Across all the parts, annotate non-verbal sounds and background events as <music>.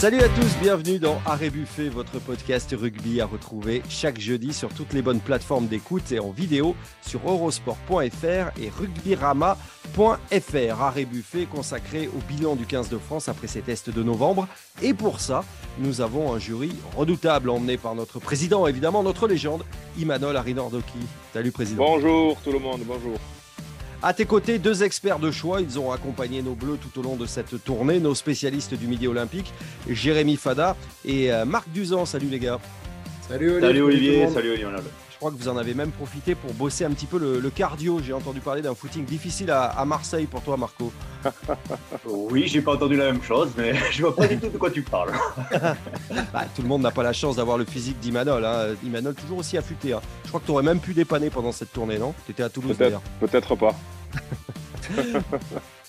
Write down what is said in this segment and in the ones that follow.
Salut à tous, bienvenue dans Arrêt Buffet, votre podcast rugby à retrouver chaque jeudi sur toutes les bonnes plateformes d'écoute et en vidéo sur eurosport.fr et rugbyrama.fr. Arrêt Buffet consacré au bilan du 15 de France après ses tests de novembre. Et pour ça, nous avons un jury redoutable emmené par notre président, évidemment notre légende, Imanol Arinordoki. Salut président. Bonjour tout le monde, bonjour. À tes côtés, deux experts de choix. Ils ont accompagné nos Bleus tout au long de cette tournée, nos spécialistes du Midi Olympique, Jérémy Fada et euh, Marc Duzan. Salut les gars. Salut Olivier. Salut Olivier. Salut crois que vous en avez même profité pour bosser un petit peu le, cardio. J'ai entendu parler d'un footing difficile à, Marseille pour toi, Marco. <laughs> oui, j'ai pas entendu la même chose, mais <laughs> je vois pas du tout de quoi tu parles. <laughs> Bah, tout le monde n'a pas la chance d'avoir le physique d'Imanol. Hein. Imanol toujours aussi affûté. Hein. Je crois que tu aurais même pu dépanner pendant cette tournée, non? Tu étais à Toulouse d'ailleurs. Peut-être pas.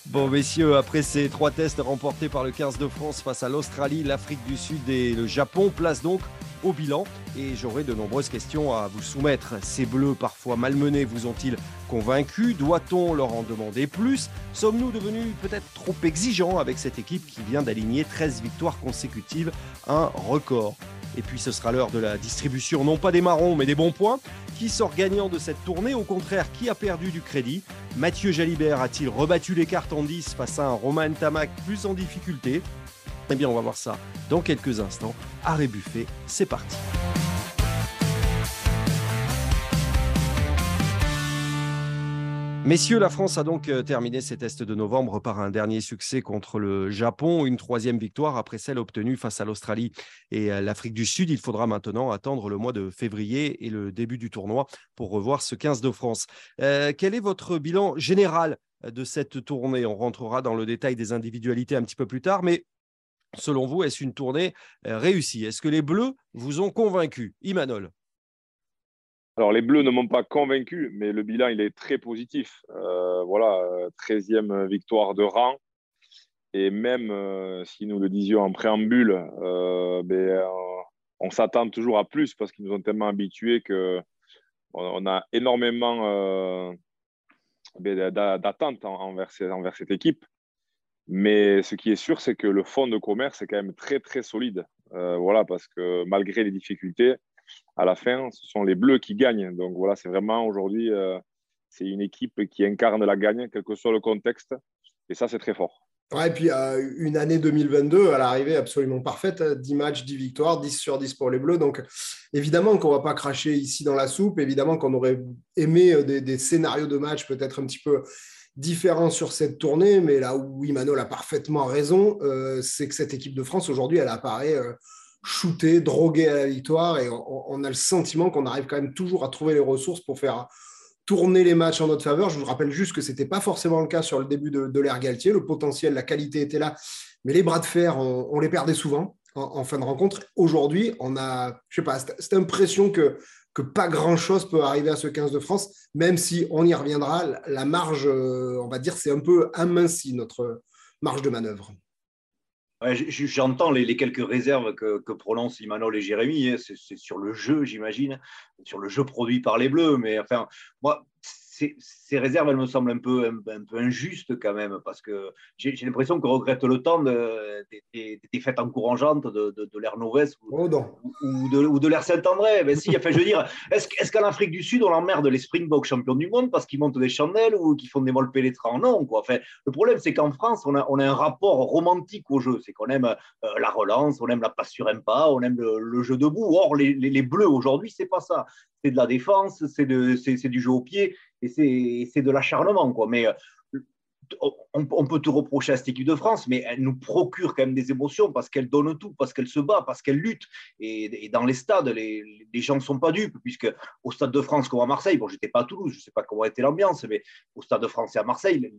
Bon, messieurs, après ces trois tests remportés par le 15 de France face à l'Australie, l'Afrique du Sud et le Japon, place donc au bilan. Et j'aurai de nombreuses questions à vous soumettre. Ces bleus, parfois malmenés, vous ont-ils convaincus? Doit-on leur en demander plus? Sommes-nous devenus peut-être trop exigeants avec cette équipe qui vient d'aligner 13 victoires consécutives, un record? Et puis ce sera l'heure de la distribution, non pas des marrons, mais des bons points. Qui sort gagnant de cette tournée? Au contraire, qui a perdu du crédit? Mathieu Jalibert a-t-il rebattu les cartes en 10 face à un Roman Tamac plus en difficulté? Eh bien, on va voir ça dans quelques instants. Arrêt Buffet, c'est parti. Messieurs, la France a donc euh, terminé ses tests de novembre par un dernier succès contre le Japon, une troisième victoire après celle obtenue face à l'Australie et l'Afrique du Sud. Il faudra maintenant attendre le mois de février et le début du tournoi pour revoir ce 15 de France. Euh, quel est votre bilan général de cette tournée? On rentrera dans le détail des individualités un petit peu plus tard, mais selon vous, est-ce une tournée euh, réussie? Est-ce que les Bleus vous ont convaincu? Imanol alors, les Bleus ne m'ont pas convaincu, mais le bilan, il est très positif. Euh, voilà, 13e victoire de rang. Et même euh, si nous le disions en préambule, euh, ben, on s'attend toujours à plus parce qu'ils nous ont tellement habitués qu'on on a énormément ben, d'attentes envers, envers cette équipe. Mais ce qui est sûr, c'est que le fonds de commerce est quand même très, très solide. voilà, parce que malgré les difficultés, à la fin, ce sont les Bleus qui gagnent. Donc voilà, c'est vraiment aujourd'hui, euh, c'est une équipe qui incarne la gagne, quel que soit le contexte. Et ça, c'est très fort. Ouais, et puis euh, une année 2022 à l'arrivée absolument parfaite, 10 matchs, 10 victoires, 10 sur 10 pour les Bleus. Donc évidemment qu'on ne va pas cracher ici dans la soupe, évidemment qu'on aurait aimé euh, des, scénarios de match peut-être un petit peu différents sur cette tournée, mais là où Imanol a parfaitement raison, c'est que cette équipe de France aujourd'hui, elle apparaît shooté, drogué à la victoire. Et on, a le sentiment qu'on arrive quand même toujours à trouver les ressources pour faire tourner les matchs en notre faveur. Je vous rappelle juste que ce n'était pas forcément le cas sur le début de, l'ère Galtier. Le potentiel, la qualité était là, mais les bras de fer, on, les perdait souvent en, fin de rencontre. Aujourd'hui, on a, je sais pas, cette impression que, que pas grand-chose peut arriver à ce 15 de France, même si on y reviendra, la marge, euh, on va dire, c'est un peu aminci, notre marge de manœuvre. J'entends les, quelques réserves que, prononcent Imanol et Jérémy. Hein. C'est sur le jeu, j'imagine, sur le jeu produit par les Bleus. Mais enfin, moi, ces, réserves, elles me semblent un peu, un, peu injustes quand même, parce que j'ai l'impression qu'on regrette le temps de, des, fêtes encourageantes de, de, l'ère Novès ou, oh ou, de, ou de l'ère Saint-André. Mais si, enfin, je veux dire, est-ce est qu'en Afrique du Sud, on emmerde les Springboks champions du monde parce qu'ils montent des chandelles ou qu'ils font des molles pénétrants Non, quoi. Enfin, le problème, c'est qu'en France, on a, on a, un rapport romantique au jeu. C'est qu'on aime euh, la relance, on aime la passe sur un pas, on aime le, jeu debout. Or, les, les, les Bleus, aujourd'hui, c'est pas ça. C'est de la défense, c'est du jeu au pied et c'est de l'acharnement. quoi. Mais euh, on, peut te reprocher à cette équipe de France, mais elle nous procure quand même des émotions parce qu'elle donne tout, parce qu'elle se bat, parce qu'elle lutte. Et, dans les stades, les, gens ne sont pas dupes, puisque au Stade de France comme à Marseille, bon, j'étais pas à Toulouse, je ne sais pas comment était l'ambiance, mais au Stade de France et à Marseille,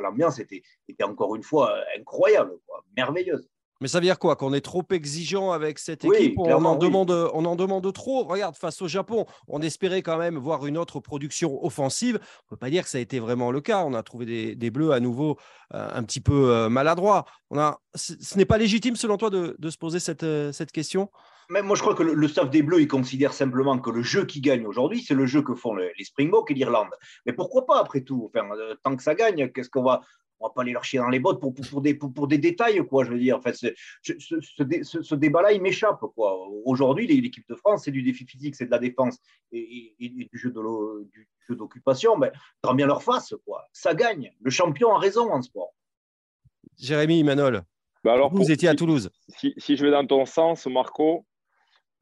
l'ambiance était, était, encore une fois incroyable, merveilleuse. Mais ça veut dire quoi? Qu'on est trop exigeant avec cette équipe? On, en demande, on en demande trop? Regarde, face au Japon, on espérait quand même voir une autre production offensive. On ne peut pas dire que ça a été vraiment le cas. On a trouvé des, bleus à nouveau euh, un petit peu euh, maladroits. On a, ce n'est pas légitime, selon toi, de, se poser cette, euh, cette question? Mais moi, je crois que le, staff des Bleus, il considère simplement que le jeu qui gagne aujourd'hui, c'est le jeu que font les, Springboks et l'Irlande. Mais pourquoi pas, après tout? Enfin, Tant que ça gagne, qu'est-ce qu'on va on va pas aller leur chier dans les bottes pour, pour, des, pour, des détails, quoi. Je veux dire, en fait, ce, ce, débat-là, il m'échappe, quoi. Aujourd'hui, l'équipe de France, c'est du défi physique, c'est de la défense et, du jeu de du jeu d'occupation. Mais tant bien leur face, quoi. Ça gagne. Le champion a raison en sport. Jérémy, Manol. Bah alors, vous étiez à Toulouse. Si, si, je vais dans ton sens, Marco,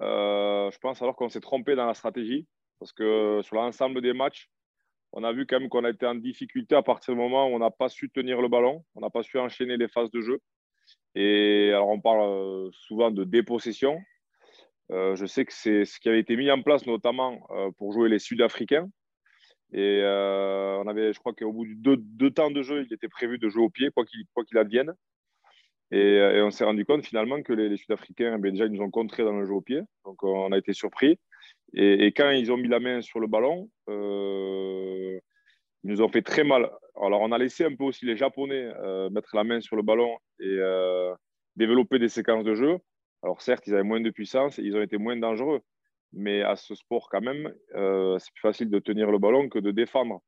euh, je pense alors qu'on s'est trompé dans la stratégie parce que sur l'ensemble des matchs, on a vu quand même qu'on a été en difficulté à partir du moment où on n'a pas su tenir le ballon, on n'a pas su enchaîner les phases de jeu. Et alors, on parle euh, souvent de dépossession. Euh, je sais que c'est ce qui avait été mis en place notamment pour jouer les Sud-Africains. Et on avait, je crois qu'au bout de deux, temps de jeu, il était prévu de jouer au pied, quoi qu'il advienne. Euh, et, on s'est rendu compte finalement que les, Sud-Africains, déjà, ils nous ont contrés dans le jeu au pied. Donc, on a été surpris. Et, quand ils ont mis la main sur le ballon, euh, ils nous ont fait très mal. Alors, on a laissé un peu aussi les Japonais euh, mettre la main sur le ballon et développer des séquences de jeu. Alors, certes, ils avaient moins de puissance et ils ont été moins dangereux. Mais à ce sport, quand même, c'est plus facile de tenir le ballon que de défendre.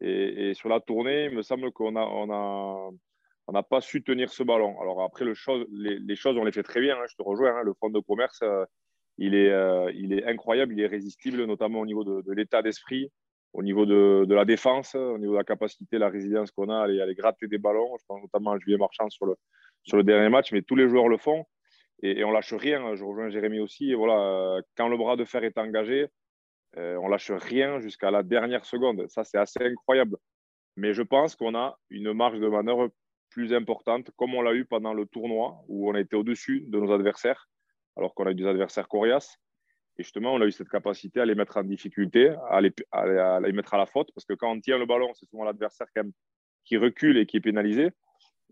Et, sur la tournée, il me semble qu'on a, on a, on n'a pas su tenir ce ballon. Alors après, le les, choses, on les fait très bien, hein, je te rejoins. Hein. le fonds de commerce, euh, il, est, euh, il est incroyable, il est résistible, notamment au niveau de, l'état d'esprit, au niveau de, la défense, au niveau de la capacité, la résilience qu'on a à aller, gratter des ballons. Je pense notamment à Julien Marchand sur le, dernier match, mais tous les joueurs le font. Et, on lâche rien. Je rejoins Jérémy aussi. Et voilà, euh, quand le bras de fer est engagé, on lâche rien jusqu'à la dernière seconde. Ça, c'est assez incroyable. Mais je pense qu'on a une marge de manœuvre plus importante, comme on l'a eu pendant le tournoi, où on a été au-dessus de nos adversaires, alors qu'on a eu des adversaires coriaces. Et justement, on a eu cette capacité à les mettre en difficulté, à les, mettre à la faute, parce que quand on tient le ballon, c'est souvent l'adversaire qui recule et qui est pénalisé.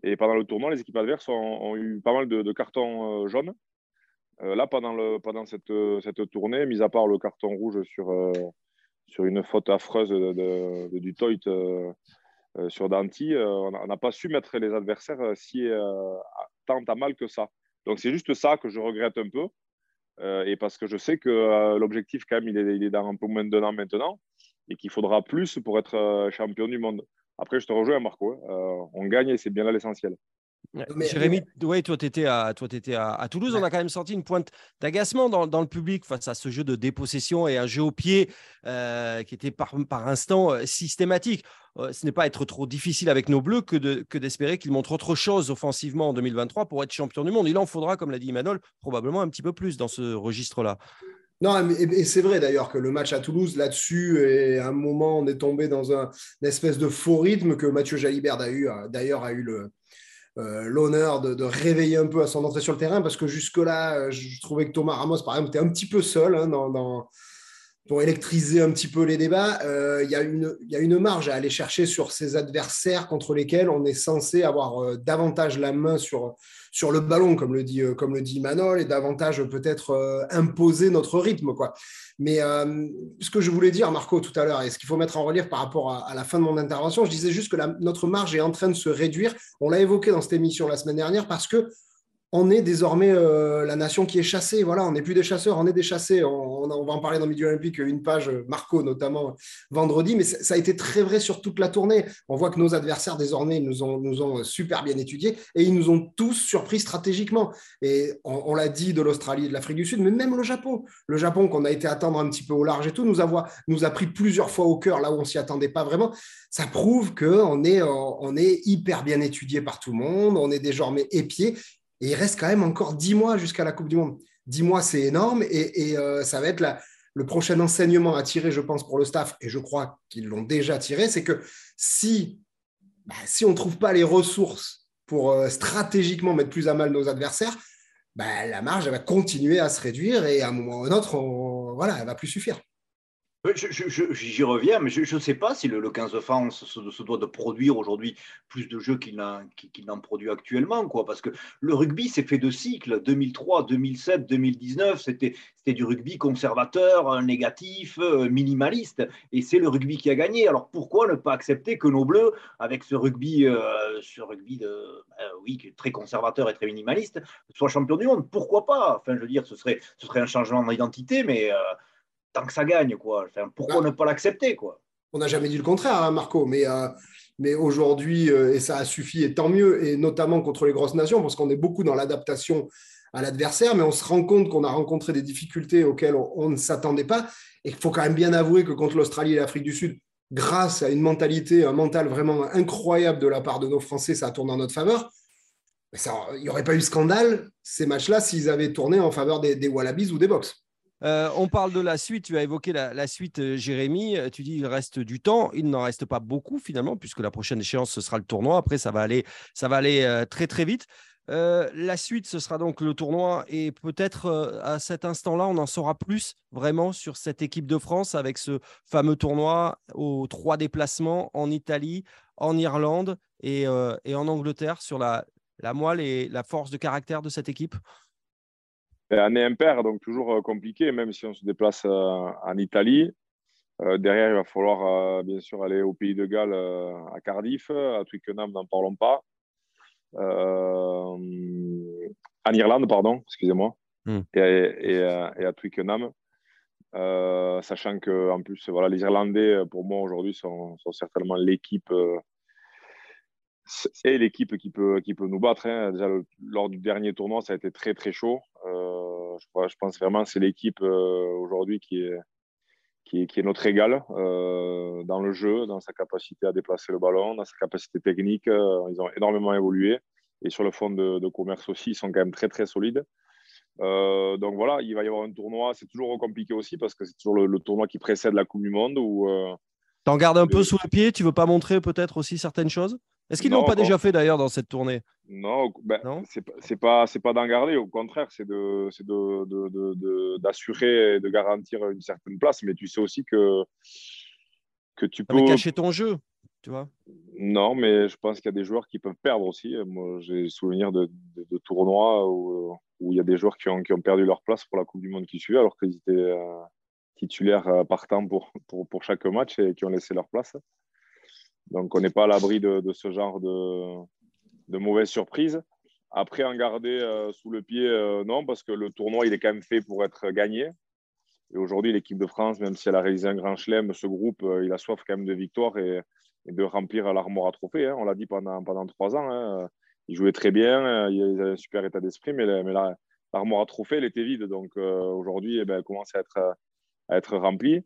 Et pendant le tournoi, les équipes adverses ont, eu pas mal de, cartons euh, jaunes. Euh, là, pendant, pendant cette, tournée, mis à part le carton rouge sur, euh, sur une faute affreuse de, du Toit euh, sur Danti, euh, on n'a pas su mettre les adversaires euh, si tant à mal que ça. Donc c'est juste ça que je regrette un peu. et parce que je sais que l'objectif, quand même, il est, il est, dans un peu moins d'un an maintenant et qu'il faudra plus pour être champion du monde. Après, je te rejoins, Marco. Hein. on gagne et c'est bien là l'essentiel. Jérémy, ouais, toi, tu étais, à, toi, étais à, Toulouse. On a quand même sorti une pointe d'agacement dans, dans, le public face à ce jeu de dépossession et un jeu au pied euh, qui était par, par instant euh, systématique. Euh, ce n'est pas être trop difficile avec nos Bleus que, de, que d'espérer qu'ils montrent autre chose offensivement en 2023 pour être champion du monde. Il en faudra, comme l'a dit Emmanuel, probablement un petit peu plus dans ce registre-là. Non, et c'est vrai d'ailleurs que le match à Toulouse, là-dessus, à un moment, on est tombé dans un, une espèce de faux rythme que Mathieu Jalibert a eu, d'ailleurs a eu le, euh, l'honneur de, réveiller un peu à son entrée sur le terrain parce que jusque-là, euh, je trouvais que Thomas Ramos, par exemple, était un petit peu seul hein, dans, pour électriser un petit peu les débats. Euh, il y, a une marge à aller chercher sur ces adversaires contre lesquels on est censé avoir davantage la main sur, le ballon, comme le dit, comme le dit Manol, et davantage peut-être imposer notre rythme. Mais euh, ce que je voulais dire, Marco, tout à l'heure, et ce qu'il faut mettre en relief par rapport à, la fin de mon intervention, je disais juste que notre marge est en train de se réduire. On l'a évoqué dans cette émission la semaine dernière parce que on est désormais euh, la nation qui est chassée. Voilà, on n'est plus des chasseurs, on est des chassés. On, va en parler dans Midi Olympique, une page, Marco notamment, vendredi, mais ça a été très vrai sur toute la tournée. On voit que nos adversaires, désormais, nous ont, super bien étudiés et ils nous ont tous surpris stratégiquement. Et on, l'a dit de l'Australie et de l'Afrique du Sud, mais même le Japon. Le Japon, qu'on a été attendre un petit peu au large et tout, nous a, nous a pris plusieurs fois au cœur, là où on s'y attendait pas vraiment. Ça prouve qu'on est, on est hyper bien étudié par tout le monde, on est désormais épié et il reste quand même encore dix mois jusqu'à la Coupe du Monde. Dix mois, c'est énorme. Et, euh, ça va être le prochain enseignement à tirer, je pense, pour le staff. Et je crois qu'ils l'ont déjà tiré. C'est que si, bah, on ne trouve pas les ressources pour euh, stratégiquement mettre plus à mal nos adversaires, bah, la marge va continuer à se réduire et à un moment ou à un autre, voilà, elle va plus suffire. J'y reviens, mais je ne sais pas si le, 15 de France se, doit de produire aujourd'hui plus de jeux qu'il n'en produit actuellement. Quoi, parce que le rugby, s'est fait de cycles. 2003, 2007, 2019, c'était du rugby conservateur, négatif, euh, minimaliste. Et c'est le rugby qui a gagné. Alors pourquoi ne pas accepter que nos Bleus, avec ce rugby, euh, ce rugby de, ben oui, très conservateur et très minimaliste, soient champions du monde? Pourquoi pas? Enfin, je veux dire, ce serait, un changement d'identité, mais... Euh, tant que ça gagne, quoi. pourquoi ah. ne pas l'accepter, quoi? On n'a jamais dit le contraire, hein, Marco, mais, euh, mais aujourd'hui, et ça a suffi, et tant mieux, et notamment contre les grosses nations, parce qu'on est beaucoup dans l'adaptation à l'adversaire, mais on se rend compte qu'on a rencontré des difficultés auxquelles on, ne s'attendait pas. Et il faut quand même bien avouer que contre l'Australie et l'Afrique du Sud, grâce à une mentalité, un mental vraiment incroyable de la part de nos Français, ça a tourné en notre faveur. Mais ça, il n'y aurait pas eu scandale, ces matchs-là, s'ils avaient tourné en faveur des, Wallabies ou des Box. Euh, on parle de la suite, tu as évoqué la, suite, euh, Jérémy. Euh, tu dis il reste du temps. Il n'en reste pas beaucoup finalement, puisque la prochaine échéance, ce sera le tournoi. Après, ça va aller, ça va aller très très vite. La suite, ce sera donc le tournoi et peut-être à cet instant-là, on en saura plus vraiment sur cette équipe de France avec ce fameux tournoi aux trois déplacements en Italie, en Irlande et, euh, en Angleterre sur la, moelle et la force de caractère de cette équipe. Année impaire, donc toujours compliqué, même si on se déplace en Italie. derrière, il va falloir bien sûr aller au pays de Galles, à Cardiff, à Twickenham, n'en parlons pas. Euh, en Irlande, pardon, excusez-moi, hmm. et, et, à Twickenham. Euh, sachant que en plus voilà les Irlandais pour moi aujourd'hui sont, certainement l'équipe euh, <laughs> et l'équipe qui peut qui peut nous battre hein. déjà lors du dernier tournoi ça a été très très chaud je, je, pense vraiment c'est l'équipe aujourd'hui qui est qui est, notre égal euh, dans le jeu, dans sa capacité à déplacer le ballon, dans sa capacité technique. Euh, ils ont énormément évolué. Et sur le fond de, commerce aussi, ils sont quand même très, très solides. Euh, donc voilà, il va y avoir un tournoi. C'est toujours compliqué aussi parce que c'est toujours le, tournoi qui précède la Coupe du Monde. Où, T'en gardes un peu sous le pied Tu veux pas montrer peut-être aussi certaines choses? Est-ce qu'ils ne l'ont pas déjà fait d'ailleurs dans cette tournée? Non, ben, c'est pas c'est pas d'en garder. Au contraire, c'est de d'assurer de, de, et de garantir une certaine place. Mais tu sais aussi que que tu peux cacher ton jeu, tu vois Non, mais je pense qu'il y a des joueurs qui peuvent perdre aussi. Moi, j'ai souvenir de, tournois où, où, il y a des joueurs qui ont, qui ont perdu leur place pour la Coupe du Monde qui suit, alors qu'ils étaient euh, titulaires euh, partants pour, pour, pour chaque match et qui ont laissé leur place. Donc, on n'est pas à l'abri de, ce genre de, mauvaises surprises. Après, en garder euh, sous le pied, euh, non, parce que le tournoi, il est quand même fait pour être gagné. Et aujourd'hui, l'équipe de France, même si elle a réalisé un grand chelem, ce groupe, euh, il a soif quand même de victoire et, de remplir l'armoire à trophée. Hein. On l'a dit pendant, trois ans. Hein. Il jouait très bien, il avait un super état d'esprit, mais, l'armoire à trophée, elle était vide. Donc aujourd'hui, eh ben, elle commence à être remplie.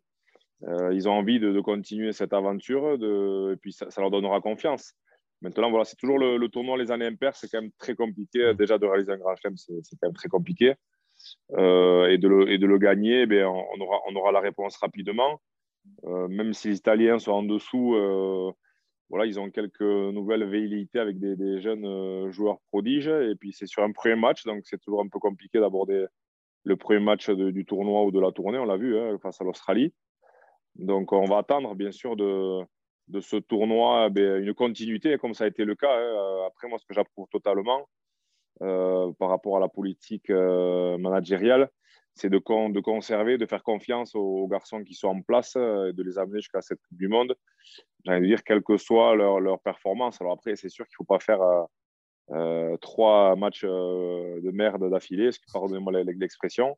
Euh, ils ont envie de, continuer cette aventure de, et puis ça, leur donnera confiance. Maintenant, voilà, c'est toujours le, tournoi les années impaires, c'est quand même très compliqué. Mm. Déjà de réaliser un grand chelem, c'est quand même très compliqué. Euh, et, de le, et de le gagner, eh on, aura, on aura la réponse rapidement. Euh, même si les Italiens sont en dessous, voilà, ils ont quelques nouvelles velléités avec des, jeunes joueurs prodiges. Et puis c'est sur un premier match, donc c'est toujours un peu compliqué d'aborder le premier match du tournoi ou de la tournée, on l'a vu, hein, face à l'Australie. Donc, on va attendre, bien sûr, de, ce tournoi ben, une continuité, comme ça a été le cas. Hein. Après, moi, ce que j'approuve totalement euh, par rapport à la politique euh, managériale, c'est de, de, conserver, de faire confiance aux, garçons qui sont en place euh, et de les amener jusqu'à cette Coupe du Monde. J'ai dire, quelle que soit leur, leur performance. Alors après, c'est sûr qu'il ne faut pas faire trois matchs de merde d'affilée, pardonnez-moi l'expression.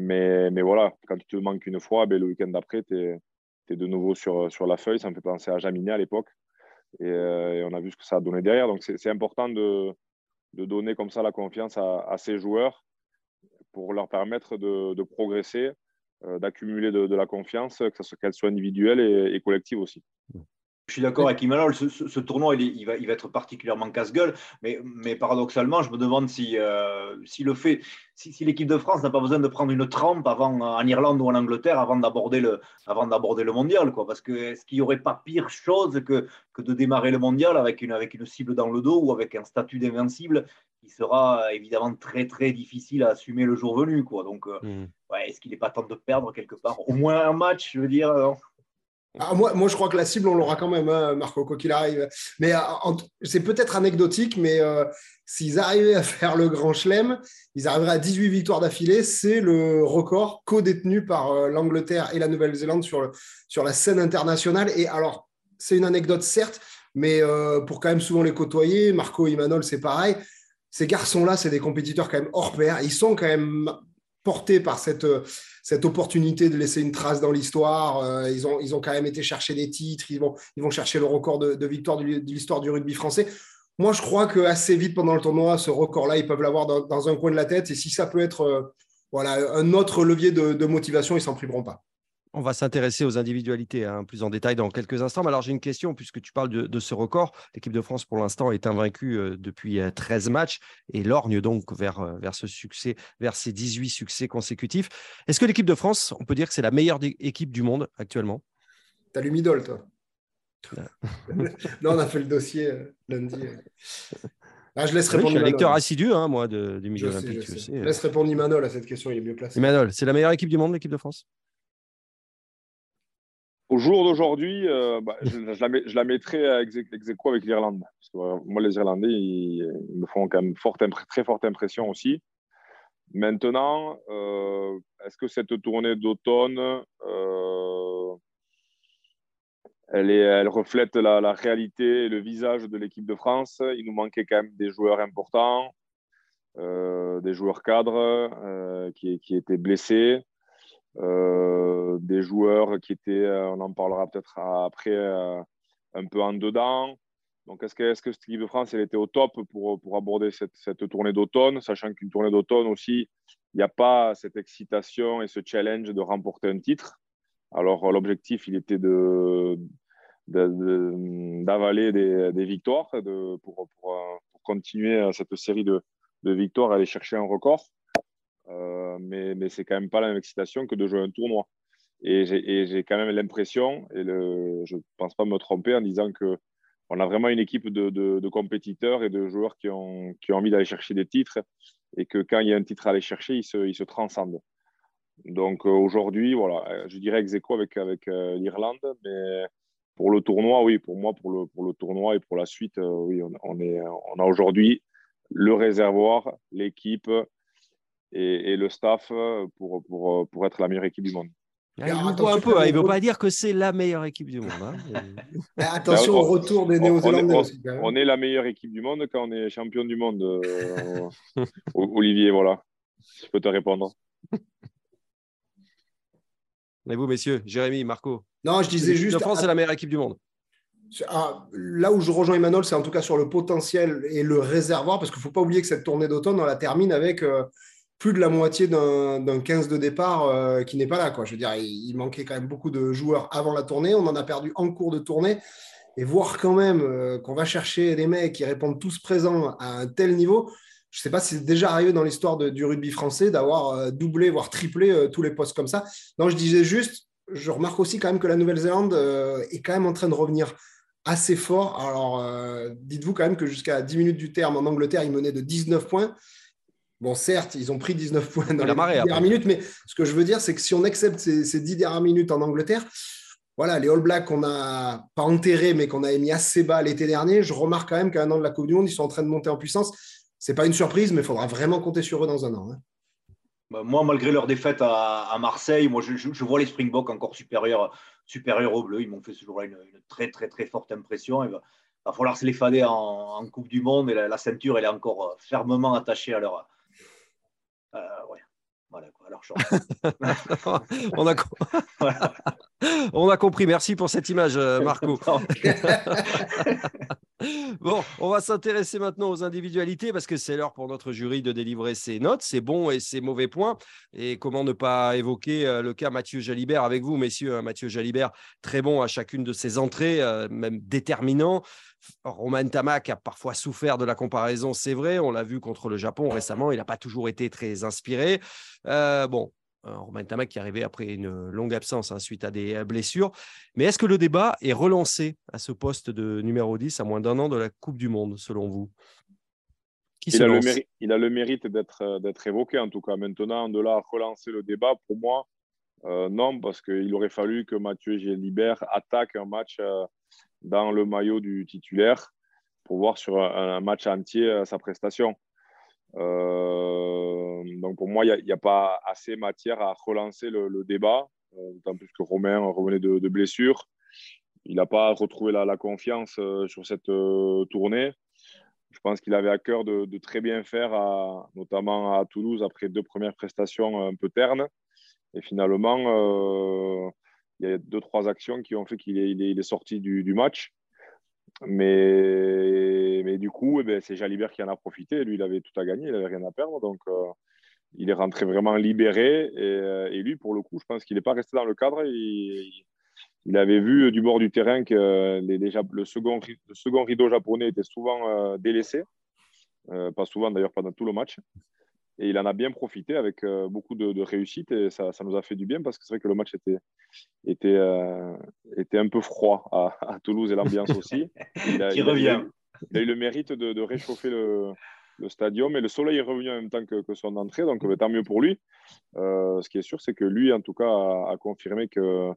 Mais, mais voilà, quand tu te manques une fois, ben, le week-end d'après, tu es, de nouveau sur, sur la feuille. Ça me fait penser à Jaminet à l'époque. Euh, et, on a vu ce que ça a donné derrière. Donc, c'est important de, de, donner comme ça la confiance à, à ces joueurs pour leur permettre de, de progresser, euh, d'accumuler de, de, la confiance, qu'elle soit individuelle et collective aussi. Je suis d'accord avec Imanol, ce, tournoi, il, va, il, va, être particulièrement casse-gueule, mais, mais, paradoxalement, je me demande si, euh, si le fait, si, l'équipe de France n'a pas besoin de prendre une trempe avant, en Irlande ou en Angleterre avant d'aborder le, avant d'aborder le mondial, quoi. Parce que est-ce qu'il n'y aurait pas pire chose que, que de démarrer le mondial avec une, avec une cible dans le dos ou avec un statut d'invincible qui sera évidemment très très difficile à assumer le jour venu, quoi. Donc, euh, mmh. ouais, est-ce qu'il n'est pas temps de perdre quelque part au moins un match, je veux dire ah, moi, moi, je crois que la cible, on l'aura quand même, hein, Marco, quoi qu'il arrive. Mais euh, c'est peut-être anecdotique, mais euh, s'ils arrivaient à <laughs> faire le grand chelem, ils arriveraient à 18 victoires d'affilée. C'est le record co-détenu par euh, l'Angleterre et la Nouvelle-Zélande sur, sur la scène internationale. Et alors, c'est une anecdote, certes, mais pour quand même souvent les côtoyer, Marco et Manol, c'est pareil. Ces garçons-là, c'est des compétiteurs quand même hors pair. Ils sont quand même portés par cette cette opportunité de laisser une trace dans l'histoire. ils, ont, ils ont quand même été chercher des titres, ils vont, chercher le record de, victoire de, l'histoire du rugby français. Moi, je crois que assez vite pendant le tournoi, ce record-là, ils peuvent l'avoir dans, un coin de la tête. Et si ça peut être voilà, un autre levier de, de motivation, ils s'en priveront pas. On va s'intéresser aux individualités hein, plus en détail dans quelques instants. Mais alors, j'ai une question, puisque tu parles de, ce record. L'équipe de France, pour l'instant, est invaincue euh, depuis 13 euh, matchs et lorgne donc vers, euh, vers ce succès, vers ces 18 succès consécutifs. Est-ce que l'équipe de France, on peut dire que c'est la meilleure équipe du monde actuellement? T'as l'humidole, toi? <laughs> Non, on a fait le dossier lundi. Ah, je laisse répondre. je suis un lecteur assidu, hein, moi, du milieu olympique. Je, laisse répondre Imanol à cette question, il est mieux placé. Imanol, c'est la meilleure équipe du monde, l'équipe de France? Au jour d'aujourd'hui, euh, bah, je, la, mettrais ex, aequo avec l'Irlande. Parce que euh, moi, les Irlandais, ils, me font quand même très forte impression aussi. Maintenant, euh, est-ce que cette tournée d'automne, elle, reflète la, réalité et le visage de l'équipe de France? Il nous manquait quand même des joueurs importants, des joueurs cadres qui étaient blessés. Euh, des joueurs qui étaient, euh, on en parlera peut-être après, euh, un peu en dedans. Donc, est-ce que, est que cette équipe de France, elle était au top pour, pour aborder cette, tournée d'automne, sachant qu'une tournée d'automne aussi, il n'y a pas cette excitation et ce challenge de remporter un titre. Alors, l'objectif, il était de, d'avaler des, des, victoires de, pour, pour, pour, continuer cette série de, de victoires, aller chercher un record. Euh, mais, mais c'est quand même pas la même excitation que de jouer un tournoi. Et j'ai quand même l'impression, et le, je ne pense pas me tromper en disant que on a vraiment une équipe de, de, compétiteurs et de joueurs qui ont, qui ont envie d'aller chercher des titres et que quand il y a un titre à aller chercher, ils se, ils se transcendent. Donc euh, aujourd'hui, voilà, je dirais ex avec, avec euh, l'Irlande, mais pour le tournoi, oui, pour moi, pour le, pour le tournoi et pour la suite, oui, on, est, on a aujourd'hui le réservoir, l'équipe, et, le staff euh, pour, pour, euh, pour, être la meilleure équipe du monde. Ah, il un peu, hein. il ne veut pas dire que c'est la meilleure équipe du monde. Hein. <laughs> attention au retour des Néo-Zélandais. On, est la meilleure équipe du monde quand on est champion du monde. Euh, <laughs> Olivier, voilà. Je peux te répondre. Et vous, messieurs, Jérémy, Marco Non, je disais juste. La France, c'est la meilleure équipe du monde. Ah, là où je rejoins Emmanuel, c'est en tout cas sur le potentiel et le réservoir, parce qu'il ne faut pas oublier que cette tournée d'automne, on la termine avec plus de la moitié d'un 15 de départ euh, qui n'est pas là. Quoi. Je veux dire, il, manquait quand même beaucoup de joueurs avant la tournée. On en a perdu en cours de tournée. Et voir quand même euh, qu'on va chercher des mecs qui répondent tous présents à un tel niveau, je ne sais pas si c'est déjà arrivé dans l'histoire du rugby français d'avoir euh, doublé, voire triplé tous les postes comme ça. Non, je disais juste, je remarque aussi quand même que la Nouvelle-Zélande est quand même en train de revenir assez fort. Alors, dites-vous quand même que jusqu'à 10 minutes du terme, en Angleterre, il menait de 19 points. Bon, certes, ils ont pris 19 points dans la les dernières minutes, mais ce que je veux dire, c'est que si on accepte ces, ces 10 dernières minutes en Angleterre, voilà, les All Blacks qu'on n'a pas enterrés, mais qu'on a mis assez bas l'été dernier, je remarque quand même qu'à un an de la Coupe du Monde, ils sont en train de monter en puissance. Ce n'est pas une surprise, mais il faudra vraiment compter sur eux dans un an. Hein. Bah, moi, malgré leur défaite à, Marseille, moi, je, vois les Springboks encore supérieurs, supérieurs aux Bleus. Ils m'ont fait ce jour-là une, très, très, très forte impression. Il va, falloir se les fader en, Coupe du Monde et la, la, ceinture, elle est encore fermement attachée à leur, euh, ouais. Voilà, quoi. Alors, <laughs> on, a... <laughs> on a compris. Merci pour cette image, euh, Marco. <laughs> bon, on va s'intéresser maintenant aux individualités parce que c'est l'heure pour notre jury de délivrer ses notes, ses bons et ses mauvais points. Et comment ne pas évoquer euh, le cas Mathieu Jalibert avec vous, messieurs. Hein, Mathieu Jalibert, très bon à chacune de ses entrées, même déterminant. Roman Tamak a parfois souffert de la comparaison, c'est vrai. On l'a vu contre le Japon récemment. Il n'a pas toujours été très inspiré. Euh, bon, euh, Romain Tamak qui est arrivé après une longue absence hein, suite à des euh, blessures. Mais est-ce que le débat est relancé à ce poste de numéro 10 à moins d'un an de la Coupe du Monde, selon vous? Il, a le mérite, il, a le mérite, d'être évoqué, en tout cas. Maintenant, de là à relancer le débat, pour moi, non, parce qu'il aurait fallu que Mathieu Gélibert attaque un match dans le maillot du titulaire pour voir sur un, match entier euh, sa prestation. Euh, donc pour moi, il n'y a, pas assez matière à relancer le, débat, euh, d'autant plus que Romain revenait de, blessure. Il n'a pas retrouvé la, confiance sur cette tournée. Je pense qu'il avait à cœur de, très bien faire, notamment à Toulouse, après deux premières prestations un peu ternes. Et finalement, il y a deux, trois actions qui ont fait qu'il est, sorti du, match. Mais, du coup, eh ben, c'est Jalibert qui en a profité. Lui, il avait tout à gagner, il n'avait rien à perdre. Donc, il est rentré vraiment libéré. Et, et, lui, pour le coup, je pense qu'il n'est pas resté dans le cadre. Il, avait vu du bord du terrain que les, le, second, rideau japonais était souvent euh, délaissé. Euh, pas souvent d'ailleurs pendant tout le match. Et il en a bien profité avec euh, beaucoup de, réussite et ça, ça, nous a fait du bien parce que c'est vrai que le match était, était, était un peu froid à, Toulouse et l'ambiance <laughs> aussi. Il a, Qui revient. il a eu le mérite de, réchauffer le, le, stadium et le soleil est revenu en même temps que, son entrée, donc tant mieux pour lui. ce qui est sûr, c'est que lui, en tout cas, a confirmé que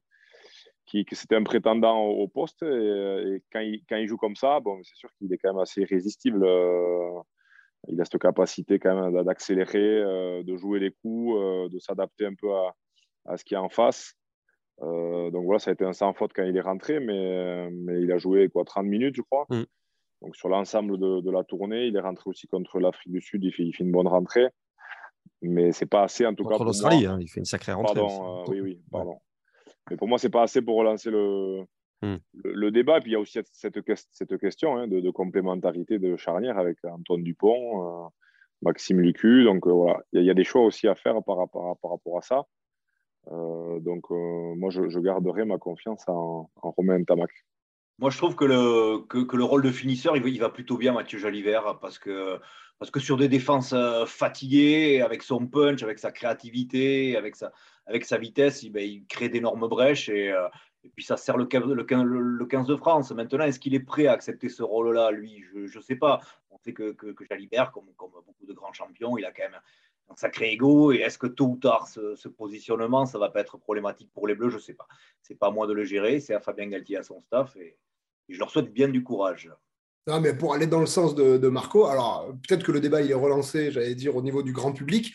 que c'était un prétendant au, poste. Et, quand, il, quand, il, joue comme ça, bon, c'est sûr qu'il est quand même assez irrésistible. Euh, il a cette capacité quand même d'accélérer, euh, de jouer les coups, euh, de s'adapter un peu à, à ce qu'il y a en face. donc voilà, ça a été un sans faute quand il est rentré, mais, mais il a joué quoi, 30 minutes, je crois. Mm. Donc sur l'ensemble de, de, la tournée, il est rentré aussi contre l'Afrique du Sud, il fait, il fait une bonne rentrée. Mais c'est pas assez en tout cas. Contre l'Australie, hein, il fait une sacrée rentrée. Pardon, oui, oui, pardon. Mais pour moi, c'est pas assez pour relancer le, hmm. le, débat. Et puis il y a aussi cette, cette question hein, de, complémentarité de charnière avec Antoine Dupont, euh, Maxime Lucu. Donc euh, voilà, il y, a des choix aussi à faire par, rapport, par rapport à ça. Euh, donc moi, je, garderai ma confiance en, Romain Tamac. Moi, je trouve que le, que, le rôle de finisseur, il va, il va, plutôt bien, Mathieu Jalivert, parce que, parce que sur des défenses fatiguées, avec son punch, avec sa créativité, avec sa, avec sa vitesse, il, ben, il crée d'énormes brèches et, et, puis ça sert le, le, 15 de France. Maintenant, est-ce qu'il est prêt à accepter ce rôle-là Lui, je ne sais pas. On sait que, que, Jalibert, comme, beaucoup de grands champions, il a quand même un sacré ego. Et est-ce que tôt ou tard, ce, positionnement, ça va pas être problématique pour les Bleus? Je ne sais pas. C'est pas à moi de le gérer, c'est à Fabien Galtier, à son staff. Et, je leur souhaite bien du courage. Non, mais pour aller dans le sens de, Marco, alors peut-être que le débat il est relancé, j'allais dire, au niveau du grand public.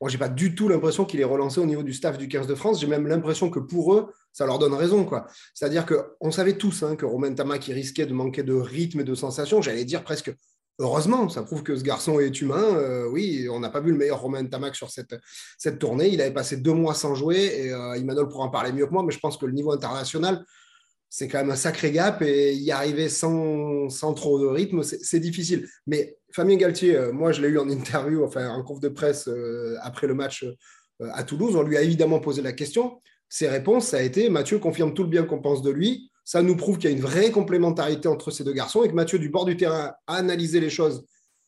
Moi, j'ai pas du tout l'impression qu'il est relancé au niveau du staff du 15 de France. J'ai même l'impression que pour eux, ça leur donne raison. quoi. C'est-à-dire qu'on savait tous hein, que Romain Tamac risquait de manquer de rythme et de sensation. J'allais dire presque heureusement. Ça prouve que ce garçon est humain. Euh, oui, on n'a pas vu le meilleur Romain Tamac sur cette, cette tournée. Il avait passé deux mois sans jouer et euh, pourra en parler mieux que moi, mais je pense que le niveau international, c'est quand même un sacré gap et y arriver sans, sans trop de rythme, c'est difficile. Mais Fabien Galtier, euh, moi je l'ai eu en interview, enfin en conf de presse euh, après le match à Toulouse, on lui a évidemment posé la question. Ses réponses, ça a été Mathieu confirme tout le bien qu'on pense de lui. Ça nous prouve qu'il y a une vraie complémentarité entre ces deux garçons et que Mathieu, du bord du terrain, a analysé les choses.